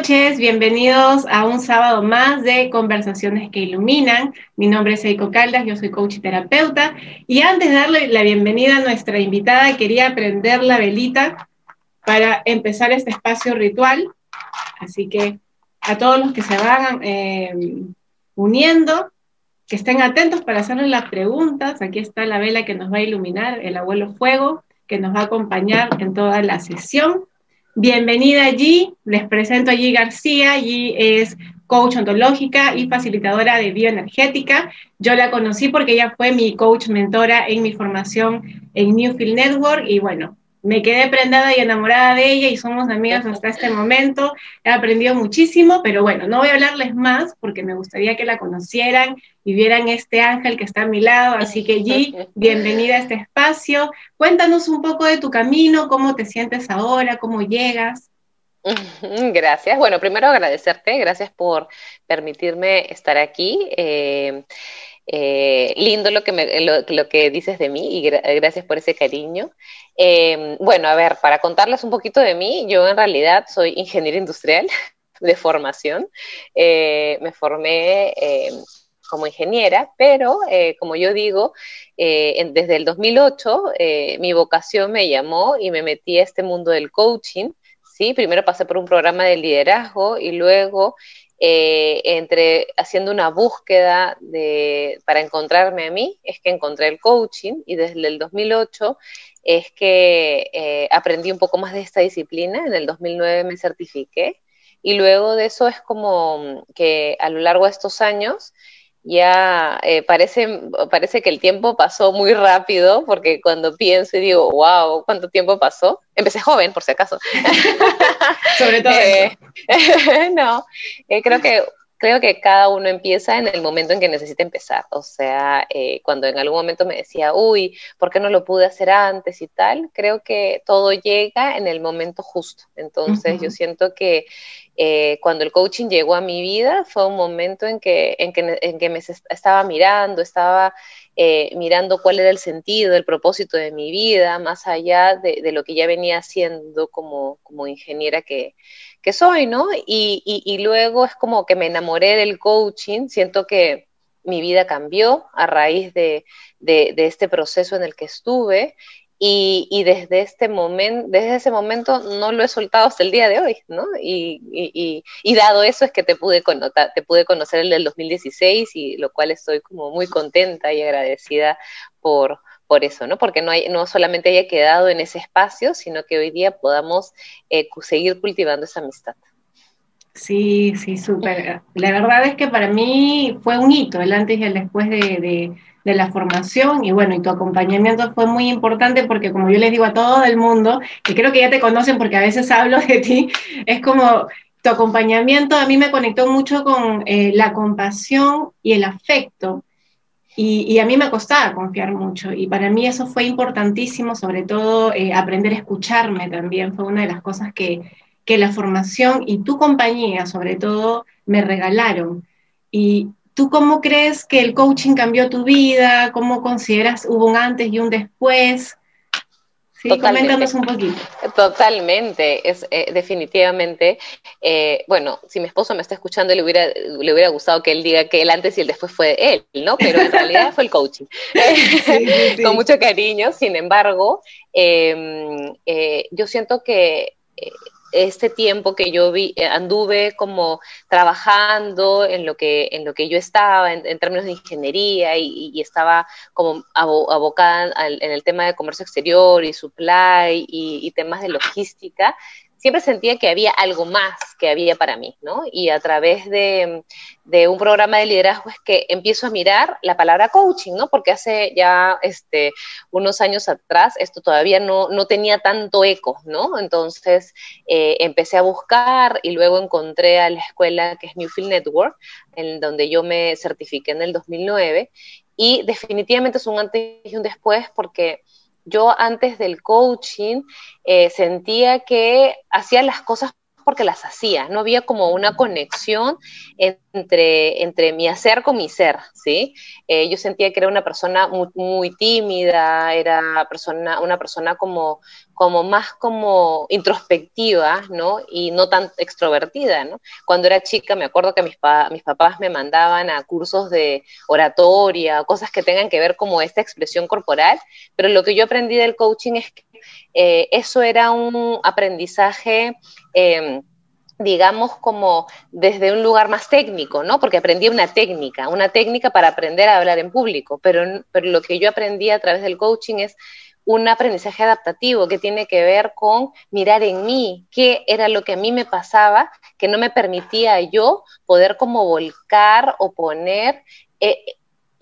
noches, bienvenidos a un sábado más de Conversaciones que Iluminan. Mi nombre es Eiko Caldas, yo soy coach y terapeuta. Y antes de darle la bienvenida a nuestra invitada, quería prender la velita para empezar este espacio ritual. Así que a todos los que se van eh, uniendo, que estén atentos para hacernos las preguntas. Aquí está la vela que nos va a iluminar, el abuelo fuego, que nos va a acompañar en toda la sesión. Bienvenida allí, les presento a G. García, G es coach ontológica y facilitadora de bioenergética. Yo la conocí porque ella fue mi coach mentora en mi formación en Newfield Network y bueno, me quedé prendada y enamorada de ella y somos amigas hasta este momento. He aprendido muchísimo, pero bueno, no voy a hablarles más porque me gustaría que la conocieran y vieran este ángel que está a mi lado. Así que G, bienvenida a este espacio. Cuéntanos un poco de tu camino, cómo te sientes ahora, cómo llegas. Gracias. Bueno, primero agradecerte, gracias por permitirme estar aquí. Eh, eh, lindo lo que, lo, que dices de mí y gracias por ese cariño. Em, bueno, a ver, para contarles un poquito de mí, yo en realidad soy ingeniera industrial de formación. Eh, me formé em, como ingeniera, pero eh, como yo digo, desde el 2008 mi vocación me llamó y me metí a este mundo del coaching. ¿Sí? Primero pasé por un programa de liderazgo y luego eh, entre haciendo una búsqueda de, para encontrarme a mí, es que encontré el coaching y desde el 2008 es que eh, aprendí un poco más de esta disciplina, en el 2009 me certifiqué y luego de eso es como que a lo largo de estos años ya eh, parece, parece que el tiempo pasó muy rápido, porque cuando pienso y digo, wow, ¿cuánto tiempo pasó? Empecé joven, por si acaso. Sobre todo. Eh, no, eh, creo que creo que cada uno empieza en el momento en que necesita empezar. O sea, cuando en algún momento me decía, uy, ¿por qué no lo pude hacer antes y tal? Creo que todo llega en el momento justo. Entonces, yo siento que eh, cuando el coaching llegó a mi vida fue un momento en que, en que, en que me estaba mirando, estaba eh, mirando cuál era el sentido, el propósito de mi vida, más allá de, lo que ya venía haciendo como, ingeniera que, que, soy, ¿no? Y, luego es como que me enamoré del coaching, siento que mi vida cambió a raíz de, de, este proceso en el que estuve y, desde, este momento, desde ese momento no lo he soltado hasta el día de hoy, ¿no? Y, dado eso es que te pude, te pude conocer el del 2016 y lo cual estoy como muy contenta y agradecida por, por eso, ¿no? Porque no, hay, no solamente haya quedado en ese espacio, sino que hoy día podamos eh, seguir cultivando esa amistad. Sí, sí, súper. La verdad es que para mí fue un hito el antes y el después de de la formación y bueno, y tu acompañamiento fue muy importante porque como yo les digo a todo el mundo, que creo que ya te conocen porque a veces hablo de ti, es como tu acompañamiento a mí me conectó mucho con eh, la compasión y el afecto. Y, a mí me costaba confiar mucho y para mí eso fue importantísimo, sobre todo eh, aprender a escucharme también, fue una de las cosas que, que la formación y tu compañía sobre todo me regalaron. Y, ¿Tú cómo crees que el coaching cambió tu vida? ¿Cómo consideras hubo un antes y un después? Sí, coméntanos un poquito. Totalmente, es eh, definitivamente, eh, bueno, si mi esposo me está escuchando, le hubiera, le hubiera gustado que él diga que el antes y el después fue él, ¿no? Pero en realidad fue el coaching, con mucho cariño, sin embargo, em, eh, yo siento que este tiempo que yo vi, eh, anduve como trabajando en lo que, en lo que yo estaba, en, términos de ingeniería, y, estaba como abocada en el tema de comercio exterior y supply y temas de logística, siempre sentía que había algo más que había para mí, ¿no? Y a través de, un programa de liderazgo es que empiezo a mirar la palabra coaching, ¿no? Porque hace ya este, unos años atrás esto todavía no, tenía tanto eco, ¿no? Entonces eh, empecé a buscar y luego encontré a la escuela que es Newfield Network, en donde yo me certifiqué en el 2009 y definitivamente es un antes y un después porque yo antes del coaching eh, sentía que hacía las cosas porque las hacía, no había como una conexión entre, entre mi hacer con mi ser, ¿sí? Eh, yo sentía que era una persona muy, tímida, era persona, una persona como, como más como introspectiva, ¿no? Y no tan extrovertida, ¿no? Cuando era chica me acuerdo que mis, mis papás me mandaban a cursos de oratoria, cosas que tengan que ver como esta expresión corporal, pero lo que yo aprendí del coaching es que eh, eso era un aprendizaje... Em, digamos, como desde un lugar más técnico, ¿no? Porque aprendí una técnica, una técnica para aprender a hablar en público, pero, lo que yo aprendí a través del coaching es un aprendizaje adaptativo que tiene que ver con mirar en mí, qué era lo que a mí me pasaba, que no me permitía yo poder como volcar o poner eh,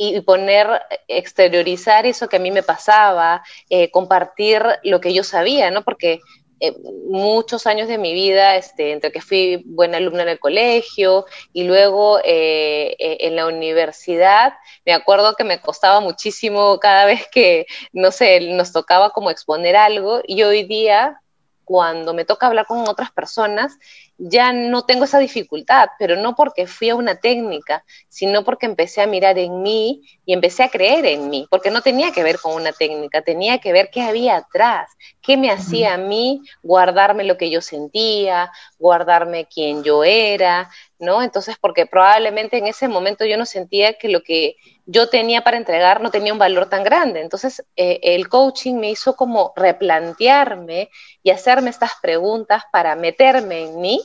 y poner, exteriorizar eso que a mí me pasaba, eh, compartir lo que yo sabía, ¿no? Porque eh, muchos años de mi vida, este, entre que fui buena alumna en el colegio y luego eh, en la universidad, me acuerdo que me costaba muchísimo cada vez que, no sé, nos tocaba como exponer algo y hoy día, cuando me toca hablar con otras personas, ya no tengo esa dificultad, pero no porque fui a una técnica, sino porque empecé a mirar en mí y empecé a creer en mí, porque no tenía que ver con una técnica, tenía que ver qué había atrás, qué me hacía a mí guardarme lo que yo sentía, guardarme quién yo era, ¿no? Entonces, porque probablemente en ese momento yo no sentía que lo que yo tenía para entregar no tenía un valor tan grande. Entonces, eh, el coaching me hizo como replantearme y hacerme estas preguntas para meterme en mí,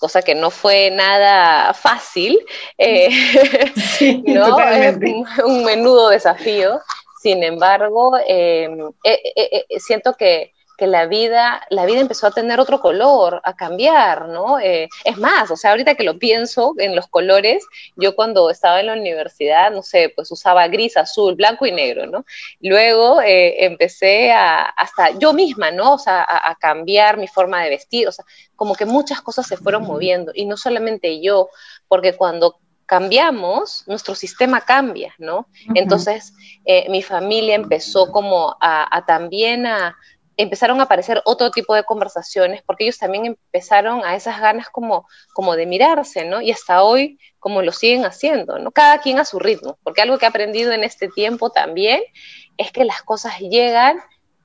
cosa que no fue nada fácil, eh, ¿no? un, menudo desafío. Sin embargo, eh, siento que que la vida, la vida empezó a tener otro color, a cambiar, ¿no? Eh, es más, o sea, ahorita que lo pienso en los colores, yo cuando estaba en la universidad, no sé, pues usaba gris, azul, blanco y negro, ¿no? Luego eh, empecé a, hasta yo misma, ¿no? O sea, a, cambiar mi forma de vestir, o sea, como que muchas cosas se fueron moviendo, y no solamente yo, porque cuando cambiamos, nuestro sistema cambia, ¿no? Entonces, eh, mi familia empezó como a también a, empezaron a aparecer otro tipo de conversaciones, porque ellos también empezaron a esas ganas como, como de mirarse, ¿no? Y hasta hoy como lo siguen haciendo, ¿no? Cada quien a su ritmo, porque algo que he aprendido en este tiempo también es que las cosas llegan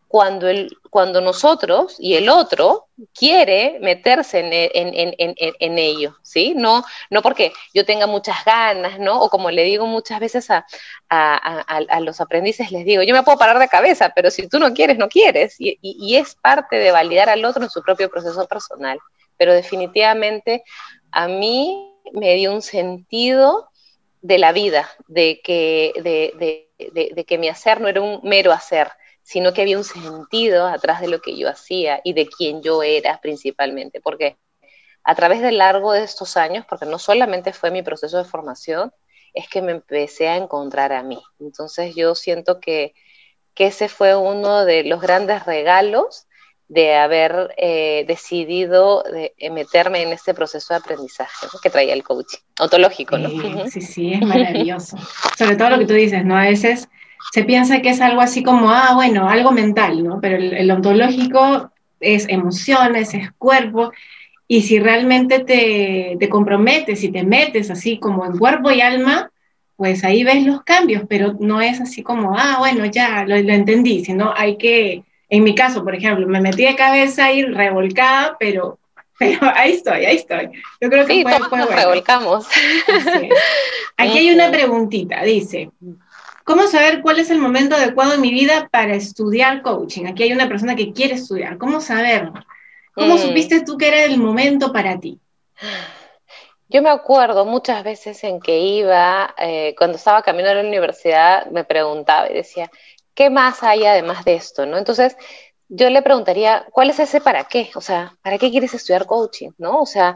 cuando, el, cuando nosotros y el otro quiere meterse en, ello, ¿sí? No, no porque yo tenga muchas ganas, ¿no? O como le digo muchas veces a, los aprendices, les digo, yo me puedo parar de cabeza, pero si tú no quieres, no quieres. Y, y es parte de validar al otro en su propio proceso personal. Pero definitivamente a mí me dio un sentido de la vida, de que, de, de que mi hacer no era un mero hacer, sino que había un sentido atrás de lo que yo hacía y de quién yo era principalmente, porque a través del largo de estos años, porque no solamente fue mi proceso de formación, es que me empecé a encontrar a mí. Entonces yo siento que, ese fue uno de los grandes regalos de haber eh, decidido de eh, meterme en este proceso de aprendizaje que traía el coaching ontológico, ¿no? Sí, sí, es maravilloso. Sobre todo lo que tú dices, ¿no? A veces se piensa que es algo así como, ah, bueno, algo mental, ¿no? Pero el, ontológico es emociones, es cuerpo, y si realmente te, te, comprometes y te metes así como en cuerpo y alma, pues ahí ves los cambios, pero no es así como, ah, bueno, ya lo, entendí, sino hay que, en mi caso, por ejemplo, me metí de cabeza ahí revolcada, pero, pero ahí estoy, ahí estoy. Yo creo que sí, fue, revolcamos. Aquí hay una preguntita, dice, ¿Cómo saber cuál es el momento adecuado en mi vida para estudiar coaching? Aquí hay una persona que quiere estudiar. ¿Cómo saber? ¿Cómo mm. supiste tú que era el momento para ti? Yo me acuerdo muchas veces en que iba, eh, cuando estaba caminando a la universidad, me preguntaba y decía, ¿qué más hay además de esto? ¿no? Entonces, yo le preguntaría, ¿cuál es ese para qué? O sea, ¿para qué quieres estudiar coaching? ¿No? O sea,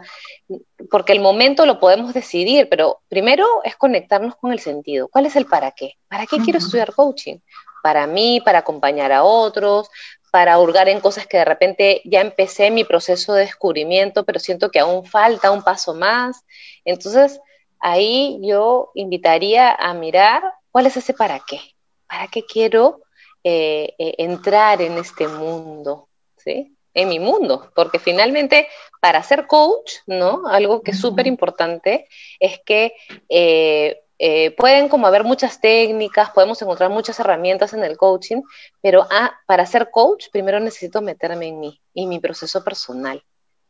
porque el momento lo podemos decidir, pero primero es conectarnos con el sentido. ¿Cuál es el para qué? ¿Para qué quiero estudiar coaching? Para mí, para acompañar a otros, para hurgar en cosas que de repente ya empecé mi proceso de descubrimiento, pero siento que aún falta un paso más. Entonces, ahí yo invitaría a mirar cuál es ese para qué. ¿Para qué quiero eh, eh, entrar en este mundo, ¿sí? en mi mundo, porque finalmente para ser coach, ¿no? Algo que es súper importante es que eh, eh, pueden como haber muchas técnicas, podemos encontrar muchas herramientas en el coaching, pero ah, para ser coach primero necesito meterme en mí y mi proceso personal,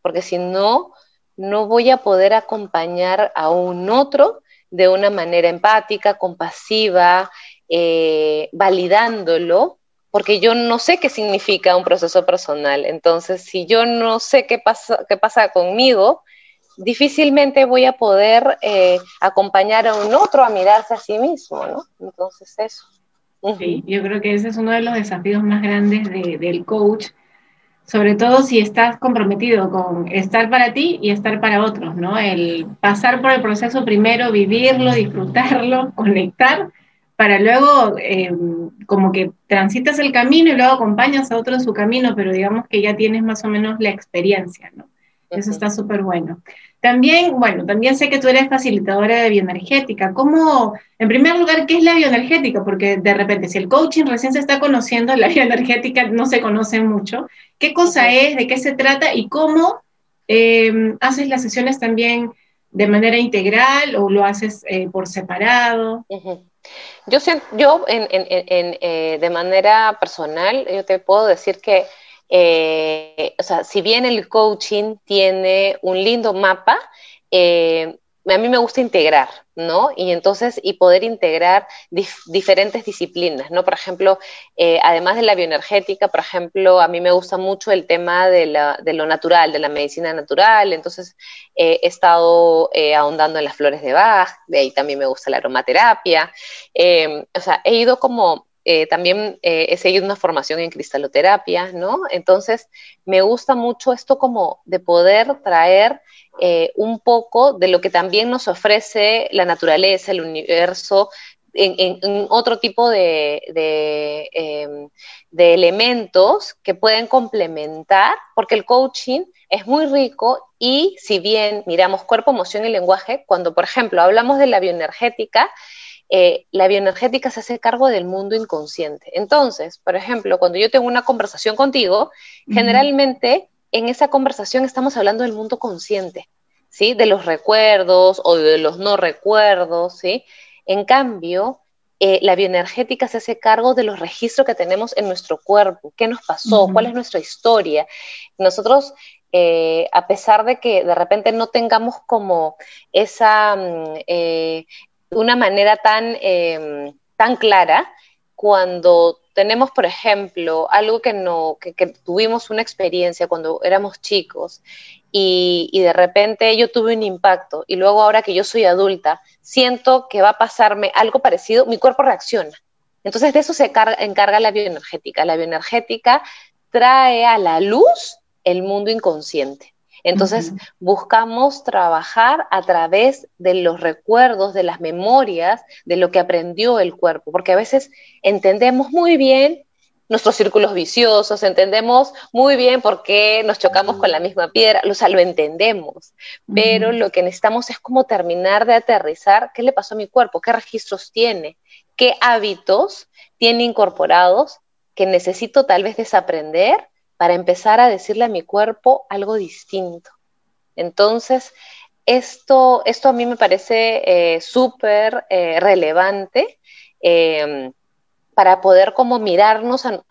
porque si no, no voy a poder acompañar a un otro de una manera empática, compasiva, eh, validándolo porque yo no sé qué significa un proceso personal. Entonces, si yo no sé qué pasa, qué pasa conmigo, difícilmente voy a poder eh, acompañar a un otro a mirarse a sí mismo, ¿no? Entonces, eso. Sí, yo creo que ese es uno de los desafíos más grandes del coach, sobre todo si estás comprometido con estar para ti y estar para otros, ¿no? El pasar por el proceso primero, vivirlo, disfrutarlo, conectar para luego eh, como que transitas el camino y luego acompañas a otro en su camino, pero digamos que ya tienes más o menos la experiencia, ¿no? Eso está súper bueno. También, bueno, también sé que tú eres facilitadora de bioenergética. ¿Cómo, en primer lugar, qué es la bioenergética? Porque de repente, si el coaching recién se está conociendo, la bioenergética no se conoce mucho. ¿Qué cosa es? ¿De qué se trata? ¿Y cómo eh, haces las sesiones también de manera integral o lo haces eh, por separado? Yo, yo en, eh, de manera personal, yo te puedo decir que, eh, o sea, si bien el coaching tiene un lindo mapa, eh, a mí me gusta integrar, ¿no? Y entonces, y poder integrar diferentes disciplinas, ¿no? Por ejemplo, eh, además de la bioenergética, por ejemplo, a mí me gusta mucho el tema de, lo natural, de la medicina natural, entonces he estado eh, ahondando en las flores de Bach, de ahí también me gusta la aromaterapia, eh, o sea, he ido como también he seguido una formación en cristaloterapia, ¿no? Entonces, me gusta mucho esto como de poder traer eh, un poco de lo que también nos ofrece la naturaleza, el universo, en, otro tipo de, em, de, elementos que pueden complementar, porque el coaching es muy rico y si bien miramos cuerpo, emoción y lenguaje, cuando por ejemplo hablamos de la bioenergética, eh, la bioenergética se hace cargo del mundo inconsciente. Entonces, por ejemplo, cuando yo tengo una conversación contigo, generalmente en esa conversación estamos hablando del mundo consciente, ¿sí? De los recuerdos o de los no recuerdos, ¿sí? En cambio, eh, la bioenergética se hace cargo de los registros que tenemos en nuestro cuerpo, qué nos pasó, cuál es nuestra historia. Nosotros, eh, a pesar de que de repente no tengamos como esa, mm, eh, una manera tan, em, tan clara, cuando tenemos, por ejemplo, algo que, no, que, tuvimos una experiencia cuando éramos chicos y, de repente yo tuve un impacto y luego ahora que yo soy adulta, siento que va a pasarme algo parecido, mi cuerpo reacciona. Entonces de eso se encarga la bioenergética. La bioenergética trae a la luz el mundo inconsciente. Entonces, buscamos trabajar a través de los recuerdos, de las memorias, de lo que aprendió el cuerpo, porque a veces entendemos muy bien nuestros círculos viciosos, entendemos muy bien por qué nos chocamos con la misma piedra, o sea, lo entendemos, pero lo que necesitamos es como terminar de aterrizar qué le pasó a mi cuerpo, qué registros tiene, qué hábitos tiene incorporados que necesito tal vez desaprender para empezar a decirle a mi cuerpo algo distinto. Entonces, esto, esto a mí me parece eh, súper eh, relevante em, para poder como mirarnos a,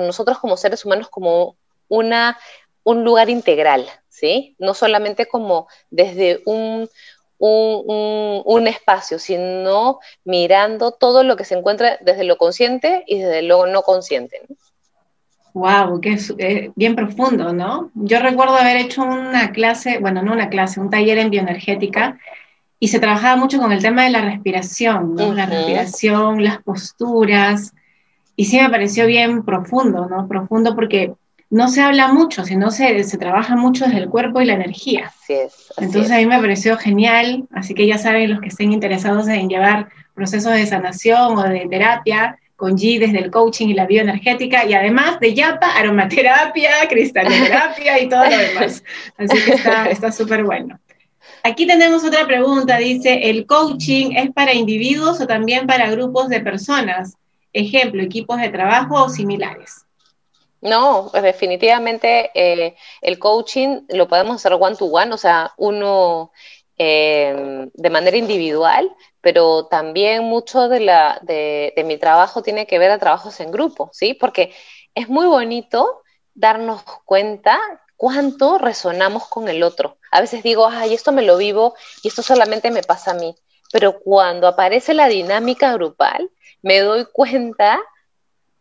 nosotros como seres humanos como una, un lugar integral, ¿sí? No solamente como desde un, un, espacio, sino mirando todo lo que se encuentra desde lo consciente y desde lo no consciente. Wow, que es eh, bien profundo, ¿no? Yo recuerdo haber hecho una clase, bueno, no una clase, un taller en bioenergética y se trabajaba mucho con el tema de la respiración, ¿no? La respiración, las posturas, y sí me pareció bien profundo, ¿no? Profundo porque no se habla mucho, sino se, se trabaja mucho desde el cuerpo y la energía. Así es. Entonces a mí me pareció genial, así que ya saben los que estén interesados en llevar procesos de sanación o de terapia, con G desde el coaching y la bioenergética, y además de YAPA, aromaterapia, cristaloterapia y todo lo demás. Así que está súper bueno. Aquí tenemos otra pregunta, dice, ¿el coaching es para individuos o también para grupos de personas? Ejemplo, equipos de trabajo o similares. No, pues definitivamente eh, el coaching lo podemos hacer one to one, o sea, uno eh, de manera individual, pero también mucho de, la, de, mi trabajo tiene que ver a trabajos en grupo, ¿sí? Porque es muy bonito darnos cuenta cuánto resonamos con el otro. A veces digo, ay, esto me lo vivo y esto solamente me pasa a mí. Pero cuando aparece la dinámica grupal, me doy cuenta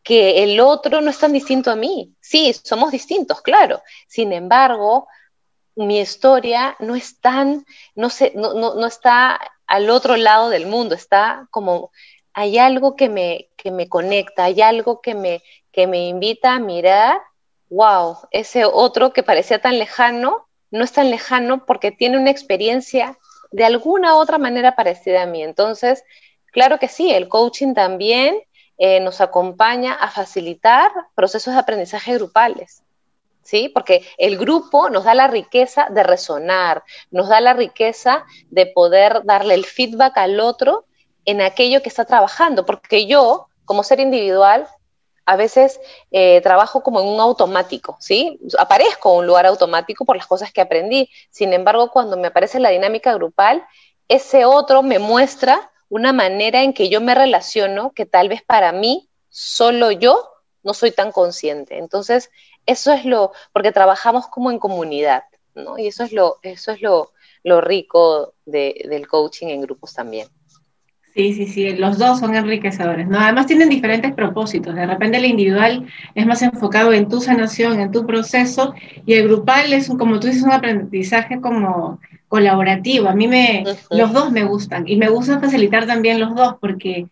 que el otro no es tan distinto a mí. Sí, somos distintos, claro. Sin embargo, mi historia no es tan, no, sé, no, no, está al otro lado del mundo, está como, hay algo que me, que me conecta, hay algo que me, que me invita a mirar wow, ese otro que parecía tan lejano, no es tan lejano porque tiene una experiencia de alguna otra manera parecida a mí. Entonces, claro que sí, el coaching también eh, nos acompaña a facilitar procesos de aprendizaje grupales. ¿Sí? Porque el grupo nos da la riqueza de resonar, nos da la riqueza de poder darle el feedback al otro en aquello que está trabajando, porque yo, como ser individual, a veces eh, trabajo como en un automático, ¿sí? Aparezco en un lugar automático por las cosas que aprendí. Sin embargo, cuando me aparece la dinámica grupal, ese otro me muestra una manera en que yo me relaciono que tal vez para mí, solo yo, no soy tan consciente. Entonces, eso es lo, porque trabajamos como en comunidad, ¿no? Y eso es lo, eso es lo, rico del coaching en grupos también. Sí, sí, sí, los dos son enriquecedores, ¿no? Además tienen diferentes propósitos. De repente el individual es más enfocado en tu sanación, en tu proceso, y el grupal es, como tú dices, un aprendizaje como colaborativo. A mí me, los dos me gustan, y me gusta facilitar también los dos, porque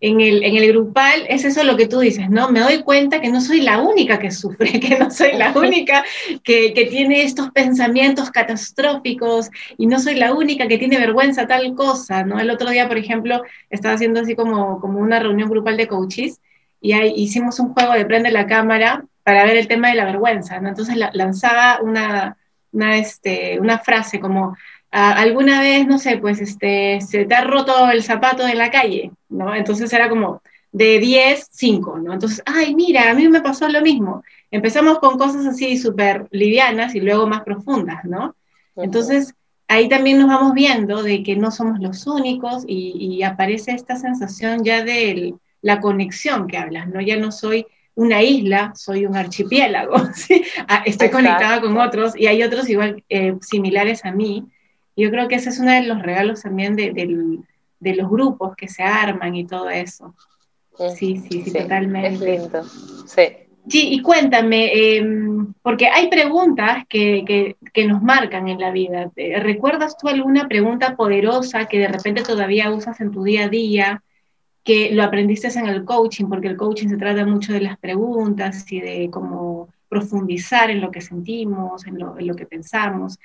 en el, en el grupal es eso lo que tú dices, ¿no? Me doy cuenta que no soy la única que sufre, que no soy la única que, que, tiene estos pensamientos catastróficos y no soy la única que tiene vergüenza tal cosa, ¿no? El otro día, por ejemplo, estaba haciendo así como, como una reunión grupal de coaches y ahí hicimos un juego de prende la cámara para ver el tema de la vergüenza, ¿no? Entonces lanzaba una, una, este, una frase como alguna vez, no sé, pues este, se te ha roto el zapato en la calle, ¿no? Entonces era como de 10, 5, ¿no? Entonces, ay, mira, a mí me pasó lo mismo. Empezamos con cosas así súper livianas y luego más profundas, ¿no? Entonces, ahí también nos vamos viendo de que no somos los únicos y, aparece esta sensación ya de la conexión que hablas, ¿no? Ya no soy una isla, soy un archipiélago, ¿sí? Ah, estoy conectada con otros y hay otros igual eh, similares a mí yo creo que ese es uno de los regalos también de, los grupos que se arman y todo eso. Sí, sí, sí, totalmente. Sí. Sí, y cuéntame, em, porque hay preguntas que, nos marcan en la vida. ¿Recuerdas tú alguna pregunta poderosa que de repente todavía usas en tu día a día, que lo aprendiste en el coaching, porque el coaching se trata mucho de las preguntas y de cómo profundizar en lo que sentimos, en lo, que pensamos.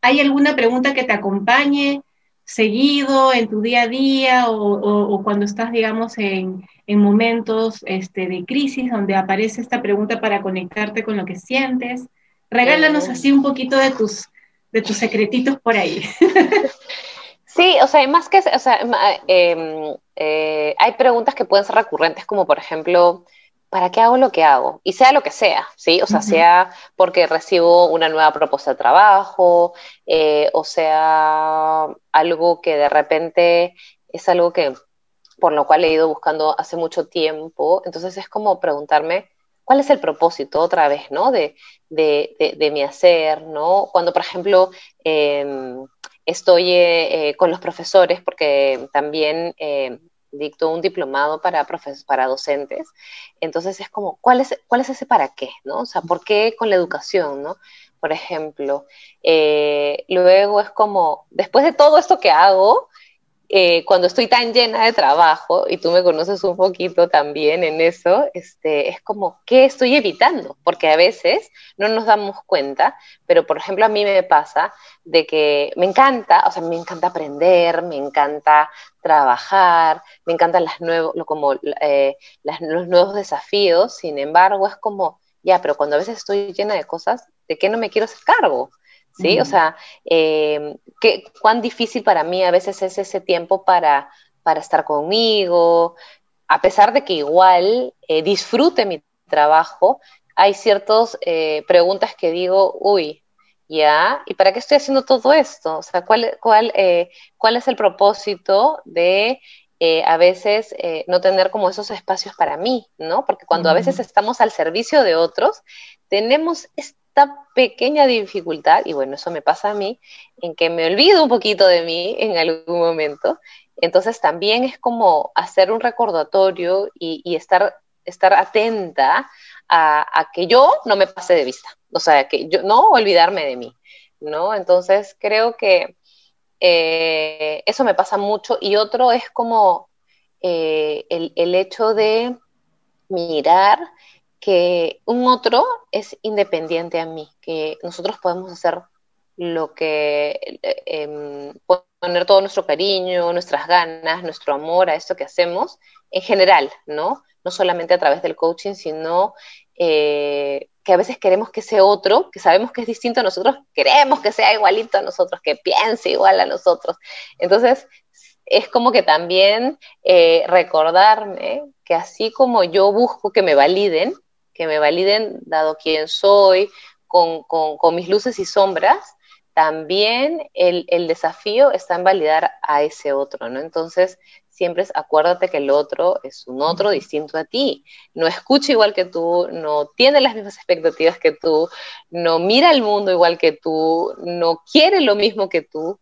¿Hay alguna pregunta que te acompañe seguido en tu día a día o, cuando estás, digamos, en, momentos este, de crisis donde aparece esta pregunta para conectarte con lo que sientes? Regálanos así un poquito de tus, de tus secretitos por ahí. Sí, o sea, más que, o sea, em, eh, hay preguntas que pueden ser recurrentes, como por ejemplo, ¿para qué hago lo que hago? Y sea lo que sea, ¿sí? O sea, sea porque recibo una nueva propuesta de trabajo, eh, o sea algo que de repente es algo que por lo cual he ido buscando hace mucho tiempo. Entonces es como preguntarme, ¿cuál es el propósito otra vez, ¿no? De, de, mi hacer, ¿no? Cuando, por ejemplo, em, estoy eh, eh, con los profesores, porque también em, dicto un diplomado para, para docentes. Entonces es como, ¿cuál es, ¿cuál es ese para qué? ¿no? O sea, ¿por qué con la educación? ¿no? Por ejemplo, eh, luego es como, después de todo esto que hago, eh, cuando estoy tan llena de trabajo, y tú me conoces un poquito también en eso, este, es como, ¿qué estoy evitando? Porque a veces no nos damos cuenta, pero por ejemplo a mí me pasa de que me encanta, o sea, me encanta aprender, me encanta trabajar, me encantan las nuevos, como, eh, los nuevos desafíos, sin embargo es como, ya, pero cuando a veces estoy llena de cosas, ¿de qué no me quiero hacer cargo? ¿Sí? O sea, eh, ¿qué, cuán difícil para mí a veces es ese tiempo para, para estar conmigo, a pesar de que igual eh, disfrute mi trabajo, hay ciertas eh, preguntas que digo, uy, ya, ¿y para qué estoy haciendo todo esto? O sea, ¿cuál, cuál, eh, cuál es el propósito de eh, a veces no tener como esos espacios para mí, ¿no? Porque cuando a veces estamos al servicio de otros, tenemos esta pequeña dificultad, y bueno, eso me pasa a mí, en que me olvido un poquito de mí en algún momento. Entonces también es como hacer un recordatorio y, estar, estar atenta a, que yo no me pase de vista, o sea, que yo no olvidarme de mí, ¿no? Entonces creo que eh, eso me pasa mucho y otro es como eh, el, el hecho de mirar que un otro es independiente a mí, que nosotros podemos hacer lo que eh, em, poner todo nuestro cariño, nuestras ganas, nuestro amor a esto que hacemos en general, ¿no? No solamente a través del coaching, sino eh, que a veces queremos que ese otro, que sabemos que es distinto a nosotros, queremos que sea igualito a nosotros, que piense igual a nosotros. Entonces, es como que también eh, recordarme que así como yo busco que me validen, que me validen dado quién soy, con, con mis luces y sombras, también el, el, desafío está en validar a ese otro, ¿no? Entonces, siempre acuérdate que el otro es un otro distinto a ti, no escucha igual que tú, no tiene las mismas expectativas que tú, no mira el mundo igual que tú, no quiere lo mismo que tú,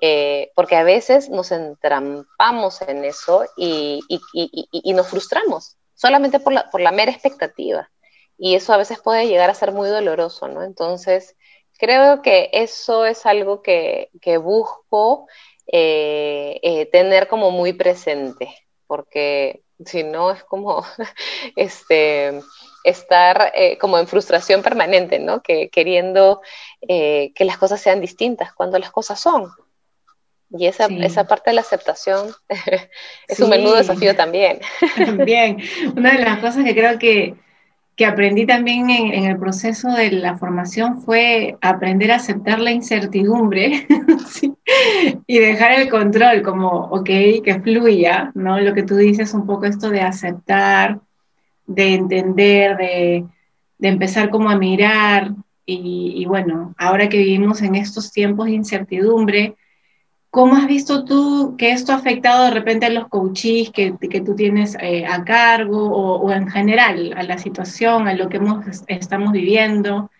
eh, porque a veces nos entrampamos en eso y, y, y, y nos frustramos solamente por la, por la mera expectativa. Y eso a veces puede llegar a ser muy doloroso, ¿no? Entonces, creo que eso es algo que, busco eh, eh, tener como muy presente, porque si no es como este, estar eh, como en frustración permanente, ¿no? Que queriendo que las cosas sean distintas cuando las cosas son. Y esa, esa parte de la aceptación es un menudo desafío también. También. Una de las cosas que creo que que aprendí también en, el proceso de la formación fue aprender a aceptar la incertidumbre y dejar el control, como, ok, que fluya, ¿no? Lo que tú dices, un poco esto de aceptar, de entender, de, empezar como a mirar. y, bueno, ahora que vivimos en estos tiempos de incertidumbre, ¿Cómo has visto tú que esto ha afectado de repente a los coaches que, que tú tienes eh, a cargo o, en general a la situación, a lo que hemos, estamos viviendo,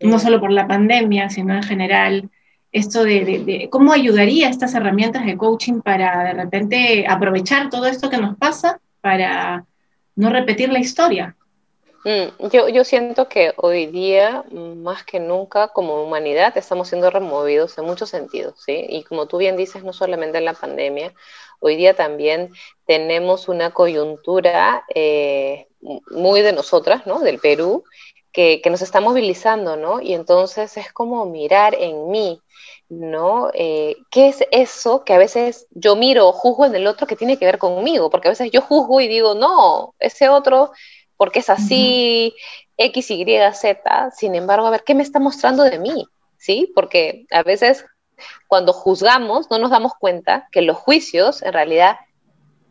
no solo por la pandemia, sino en general? Esto de, cómo ayudaría estas herramientas de coaching para de repente aprovechar todo esto que nos pasa para no repetir la historia. Mm, yo, yo siento que hoy día, más que nunca, como humanidad, estamos siendo removidos en muchos sentidos, ¿sí? Y como tú bien dices, no solamente en la pandemia, hoy día también tenemos una coyuntura eh, muy de nosotras, ¿no? Del Perú, que, que, nos está movilizando, ¿no? Y entonces es como mirar en mí, ¿no? Eh, ¿Qué es eso que a veces yo miro o juzgo en el otro que tiene que ver conmigo? Porque a veces yo juzgo y digo, no, ese otro porque es así, X, Y, Z, sin embargo, a ver, ¿qué me está mostrando de mí? ¿Sí? Porque a veces cuando juzgamos no nos damos cuenta que los juicios en realidad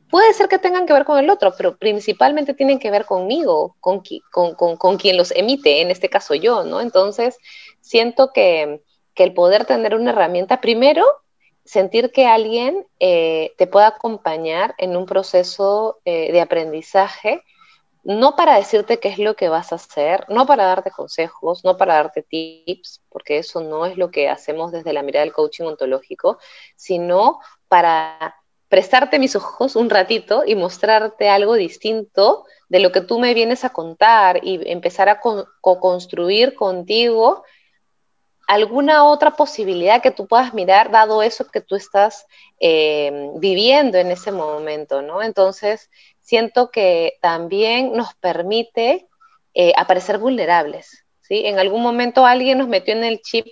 puede ser que tengan que ver con el otro, pero principalmente tienen que ver conmigo, con, con, quien los emite, en este caso yo, ¿no? Entonces, siento que, el poder tener una herramienta, primero, sentir que alguien eh, te pueda acompañar en un proceso eh, de aprendizaje no para decirte qué es lo que vas a hacer, no para darte consejos, no para darte tips, porque eso no es lo que hacemos desde la mirada del coaching ontológico, sino para prestarte mis ojos un ratito y mostrarte algo distinto de lo que tú me vienes a contar y empezar a co-construir contigo alguna otra posibilidad que tú puedas mirar, dado eso que tú estás eh, viviendo en ese momento, ¿no? Entonces, siento que también nos permite eh, aparecer vulnerables. ¿sí? En algún momento alguien nos metió en el chip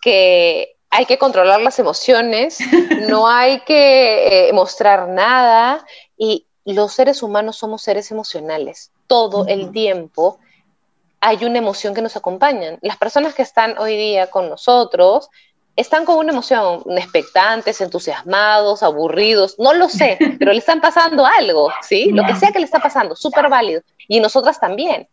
que hay que controlar las emociones, no hay que eh, mostrar nada y los seres humanos somos seres emocionales. Todo el tiempo hay una emoción que nos acompaña. Las personas que están hoy día con nosotros están con una emoción, expectantes, entusiasmados, aburridos, no lo sé, pero le están pasando algo, ¿sí? Lo que sea que le está pasando, súper válido. Y nosotras también.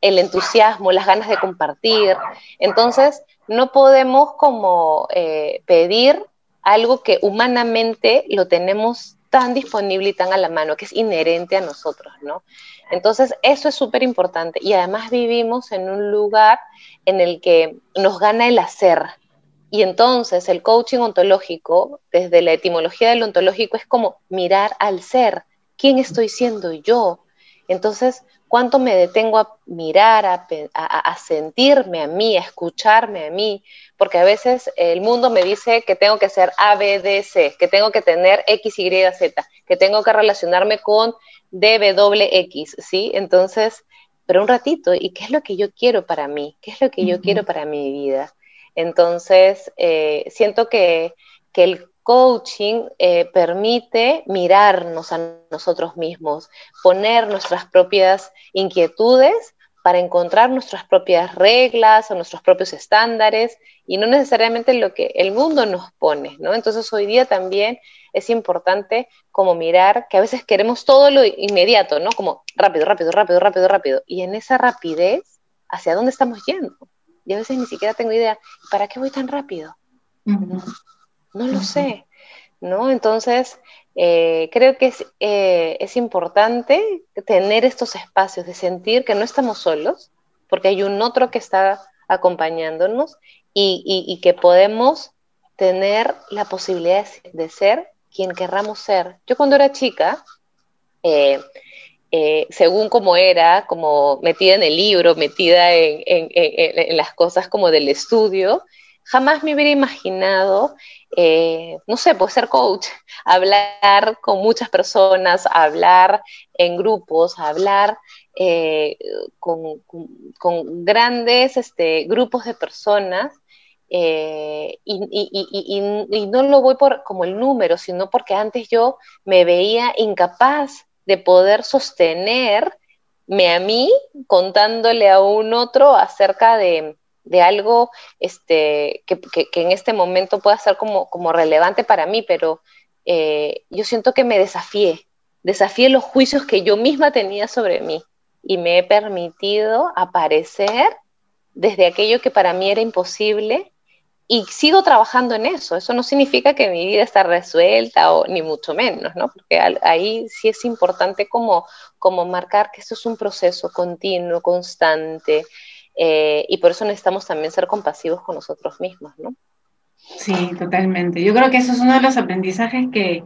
el entusiasmo, las ganas de compartir. Entonces, no podemos como eh, pedir algo que humanamente lo tenemos tan disponible y tan a la mano, que es inherente a nosotros, ¿no? Entonces, eso es súper importante. Y además vivimos en un lugar en el que nos gana el hacer. Y entonces el coaching ontológico, desde la etimología del ontológico, es como mirar al ser. ¿Quién estoy siendo yo? Entonces, ¿cuánto me detengo a mirar, a, sentirme a mí, a escucharme a mí? Porque a veces el mundo me dice que tengo que ser A, B, D, C, que tengo que tener X, Y, Z, que tengo que relacionarme con D, W, X, ¿sí? Entonces, pero un ratito, ¿y qué es lo que yo quiero para mí? ¿Qué es lo que yo quiero para mi vida? Entonces, eh, siento que, que el coaching eh, permite mirarnos a nosotros mismos, poner nuestras propias inquietudes para encontrar nuestras propias reglas o nuestros propios estándares y no necesariamente lo que el mundo nos pone, ¿no? Entonces hoy día también es importante como mirar que a veces queremos todo lo inmediato, ¿no? Como rápido, rápido, rápido, rápido, rápido. Y en esa rapidez, ¿hacia dónde estamos yendo? Y a veces ni siquiera tengo idea, ¿para qué voy tan rápido? No lo sé, ¿no? Entonces, eh, creo que es, eh, es importante tener estos espacios de sentir que no estamos solos, porque hay un otro que está acompañándonos y, que podemos tener la posibilidad de ser quien querramos ser. Yo cuando era chica, eh, según como era, como metida en el libro, metida en, en, las cosas como del estudio, jamás me hubiera imaginado, eh, no sé, pues ser coach, hablar con muchas personas, hablar en grupos, hablar eh, con, grandes este, grupos de personas. Eh, y, no lo voy por como el número, sino porque antes yo me veía incapaz de poder sostenerme a mí contándole a un otro acerca de, de algo este, que, en este momento pueda ser como, como relevante para mí, pero eh, yo siento que me desafié, desafié los juicios que yo misma tenía sobre mí y me he permitido aparecer desde aquello que para mí era imposible y sigo trabajando en eso. Eso no significa que mi vida está resuelta o ni mucho menos, ¿no? Porque ahí sí es importante como, como marcar que esto es un proceso continuo, constante, eh, y por eso necesitamos también ser compasivos con nosotros mismos, ¿no? Sí, totalmente. Yo creo que eso es uno de los aprendizajes que,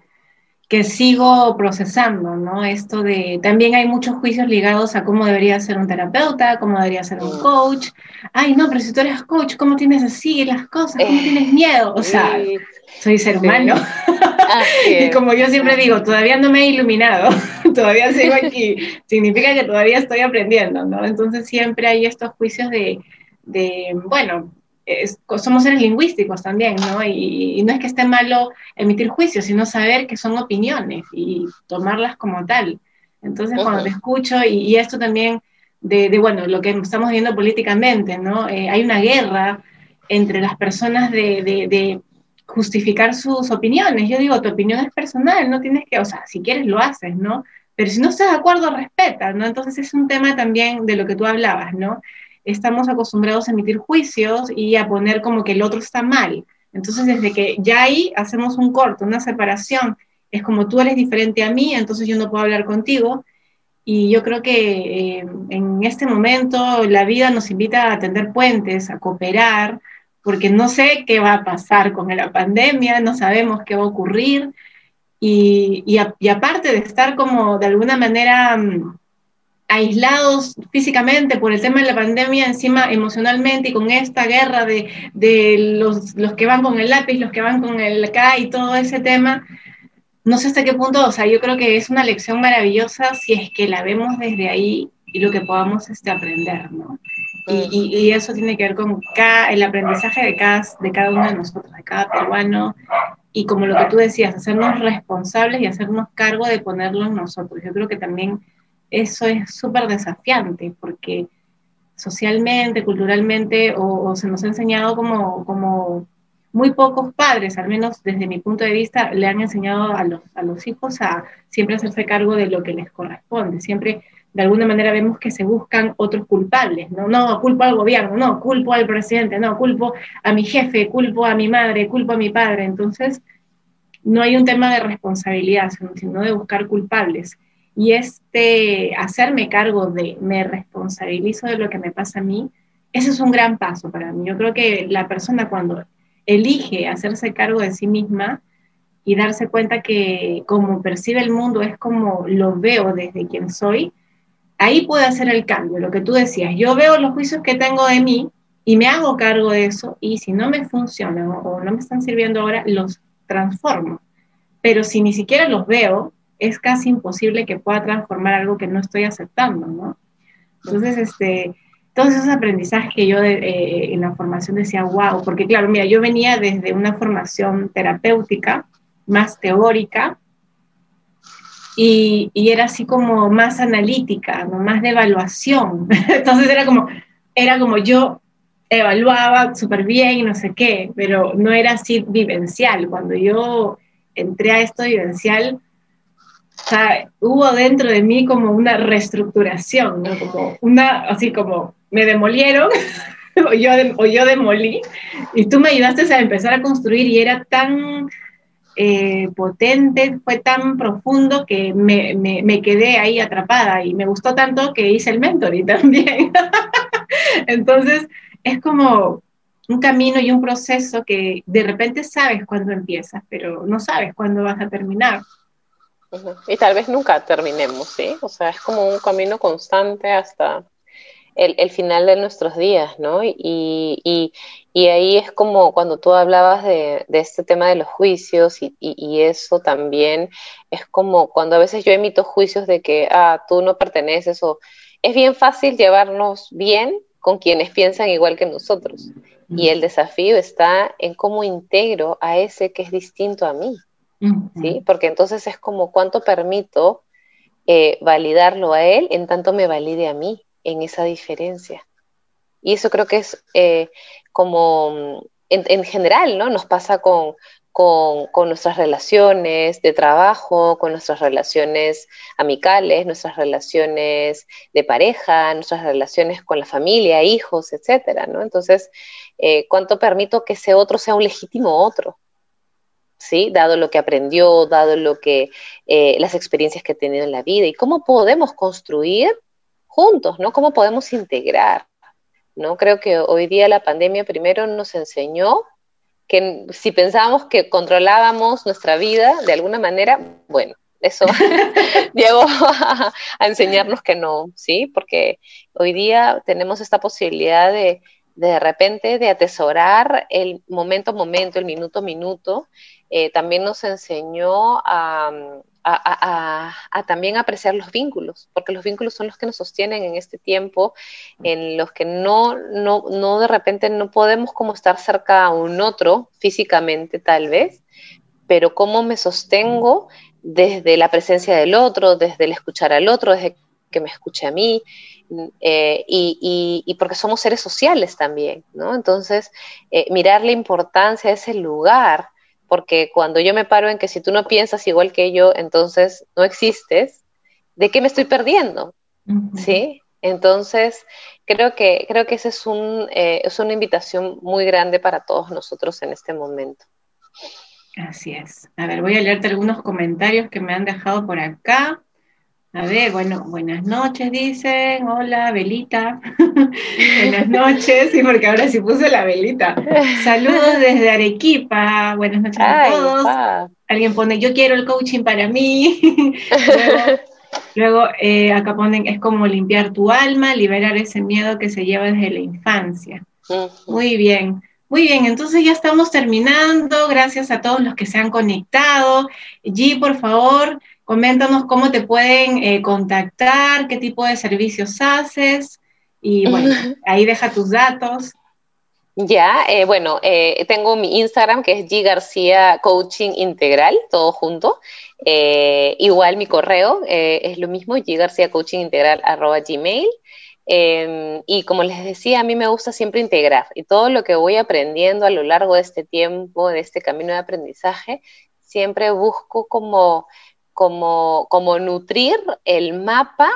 que sigo procesando, ¿no? Esto de, también hay muchos juicios ligados a cómo debería ser un terapeuta, cómo debería ser un mm. coach. Ay, no, pero si tú eres coach, ¿cómo tienes así las cosas? ¿Cómo tienes miedo? O sea, soy ser humano. y como yo siempre digo, todavía no me he iluminado, todavía sigo aquí. Significa que todavía estoy aprendiendo, ¿no? Entonces siempre hay estos juicios de, de bueno, somos seres lingüísticos también, ¿no? Y, no es que esté malo emitir juicios, sino saber que son opiniones y tomarlas como tal. Entonces, cuando te escucho, y, esto también de, bueno, lo que estamos viendo políticamente, ¿no? Eh, hay una guerra entre las personas de, de, justificar sus opiniones. Yo digo, tu opinión es personal, no tienes que, o sea, si quieres lo haces, ¿no? Pero si no estás de acuerdo, respeta, ¿no? Entonces es un tema también de lo que tú hablabas, ¿no? Estamos acostumbrados a emitir juicios y a poner como que el otro está mal. Entonces, desde que ya ahí hacemos un corto, una separación, es como tú eres diferente a mí, entonces yo no puedo hablar contigo. Y yo creo que eh, en este momento la vida nos invita a tender puentes, a cooperar, porque no sé qué va a pasar con la pandemia, no sabemos qué va a ocurrir. Y, y aparte de estar como de alguna manera mm, aislados físicamente por el tema de la pandemia, encima emocionalmente y con esta guerra de, de los, los, que van con el lápiz, los que van con el K y todo ese tema, no sé hasta qué punto, o sea, yo creo que es una lección maravillosa si es que la vemos desde ahí y lo que podamos este, aprender, ¿no? Y, y, eso tiene que ver con el aprendizaje de cada, de cada uno de nosotros, de cada peruano, y como lo que tú decías, hacernos responsables y hacernos cargo de ponerlo en nosotros. Yo creo que también eso es súper desafiante porque socialmente, culturalmente, o, se nos ha enseñado como, como muy pocos padres, al menos desde mi punto de vista, le han enseñado a los, a los hijos a siempre hacerse cargo de lo que les corresponde, siempre de alguna manera vemos que se buscan otros culpables, ¿no? No, culpo al gobierno, no, culpo al presidente, no, culpo a mi jefe, culpo a mi madre, culpo a mi padre. Entonces, no hay un tema de responsabilidad, sino de buscar culpables. Y este hacerme cargo de, me responsabilizo de lo que me pasa a mí, ese es un gran paso para mí. Yo creo que la persona cuando elige hacerse cargo de sí misma y darse cuenta que como percibe el mundo es como lo veo desde quien soy, ahí puede hacer el cambio, lo que tú decías. Yo veo los juicios que tengo de mí y me hago cargo de eso y si no me funcionan o no me están sirviendo ahora, los transformo. Pero si ni siquiera los veo, es casi imposible que pueda transformar algo que no estoy aceptando, ¿no? Entonces, este, todos esos aprendizajes que yo eh, en la formación decía, wow, porque claro, mira, yo venía desde una formación terapéutica, más teórica, y, y era así como más analítica, ¿no? más de evaluación. Entonces era como, era como yo evaluaba súper bien y no sé qué, pero no era así vivencial. Cuando yo entré a esto vivencial, sea, hubo dentro de mí como una reestructuración, ¿no? Como una, así como me demolieron o, yo, o yo demolí y tú me ayudaste a empezar a construir y era tan eh, potente, fue tan profundo que me, me, me, quedé ahí atrapada y me gustó tanto que hice el mentoring también. Entonces, es como un camino y un proceso que de repente sabes cuándo empiezas, pero no sabes cuándo vas a terminar. Y tal vez nunca terminemos, ¿sí? O sea, es como un camino constante hasta el, final de nuestros días, ¿no? Y, y, y, ahí es como cuando tú hablabas de, de este tema de los juicios y, y, eso también es como cuando a veces yo emito juicios de que, ah, tú no perteneces o es bien fácil llevarnos bien con quienes piensan igual que nosotros. Y el desafío está en cómo integro a ese que es distinto a mí. ¿Sí? Porque entonces es como cuánto permito eh, validarlo a él en tanto me valide a mí en esa diferencia. Y eso creo que es eh, como en, en, general, ¿no? Nos pasa con, con, nuestras relaciones de trabajo, con nuestras relaciones amicales, nuestras relaciones de pareja, nuestras relaciones con la familia, hijos, etcétera, ¿no? Entonces, eh, ¿cuánto permito que ese otro sea un legítimo otro? ¿Sí? Dado lo que aprendió, dado lo que, eh, las experiencias que ha tenido en la vida y cómo podemos construir juntos, ¿no? ¿Cómo podemos integrar? ¿no? Creo que hoy día la pandemia primero nos enseñó que si pensábamos que controlábamos nuestra vida de alguna manera, bueno, eso llegó a, enseñarnos que no, ¿sí? Porque hoy día tenemos esta posibilidad de de repente de atesorar el momento a momento, el minuto a minuto. Eh, también nos enseñó a, también apreciar los vínculos, porque los vínculos son los que nos sostienen en este tiempo, en los que no, no, no de repente no podemos como estar cerca a un otro físicamente tal vez, pero cómo me sostengo desde la presencia del otro, desde el escuchar al otro, desde que me escuche a mí, eh, y, y, porque somos seres sociales también, ¿no? Entonces, eh, mirar la importancia de ese lugar porque cuando yo me paro en que si tú no piensas igual que yo, entonces no existes, ¿de qué me estoy perdiendo? ¿Sí? Entonces, creo que, creo que esa es, un, eh, es una invitación muy grande para todos nosotros en este momento. Así es. A ver, voy a leerte algunos comentarios que me han dejado por acá. A ver, bueno, buenas noches, dicen. Hola, velita. buenas noches. Sí, porque ahora sí puse la velita. Saludos desde Arequipa. Buenas noches a todos. Alguien pone, yo quiero el coaching para mí. luego, eh, acá ponen, es como limpiar tu alma, liberar ese miedo que se lleva desde la infancia. Muy bien. Muy bien, entonces ya estamos terminando. Gracias a todos los que se han conectado. G, por favor, Coméntanos cómo te pueden eh, contactar, qué tipo de servicios haces y bueno, ahí deja tus datos. Ya, eh, bueno, eh, tengo mi Instagram que es G García Coaching Integral, todo junto. igual mi correo es lo mismo, G García Coaching Integral arroba gmail. Em, y como les decía, a mí me gusta siempre integrar y todo lo que voy aprendiendo a lo largo de este tiempo, de este camino de aprendizaje, siempre busco como como, como nutrir el mapa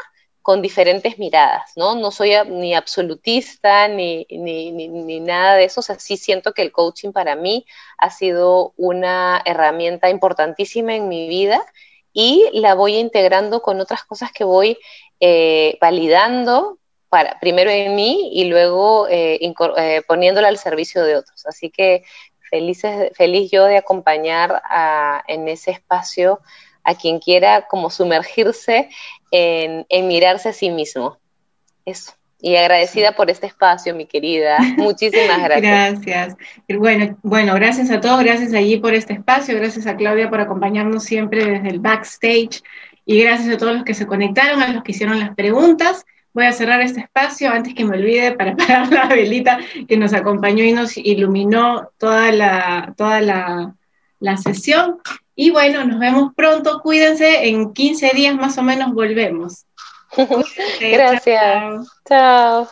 con diferentes miradas, ¿no? No soy ni absolutista ni, ni, ni, nada de eso, o sea, sí siento que el coaching para mí ha sido una herramienta importantísima en mi vida y la voy integrando con otras cosas que voy eh, validando para, primero en mí y luego eh, eh, poniéndola al servicio de otros. Así que felices, feliz yo de acompañar en ese espacio a quien quiera como sumergirse en, mirarse a sí mismo. Eso. Y agradecida por este espacio, mi querida. Muchísimas gracias. Gracias. Bueno, bueno, gracias a todos, gracias allí por este espacio, gracias a Claudia por acompañarnos siempre desde el backstage y gracias a todos los que se conectaron, a los que hicieron las preguntas. Voy a cerrar este espacio antes que me olvide para apagar la velita que nos acompañó y nos iluminó toda la, toda la, la sesión. Y bueno, nos vemos pronto. Cuídense, en 15 días más o menos volvemos. Gracias. chao.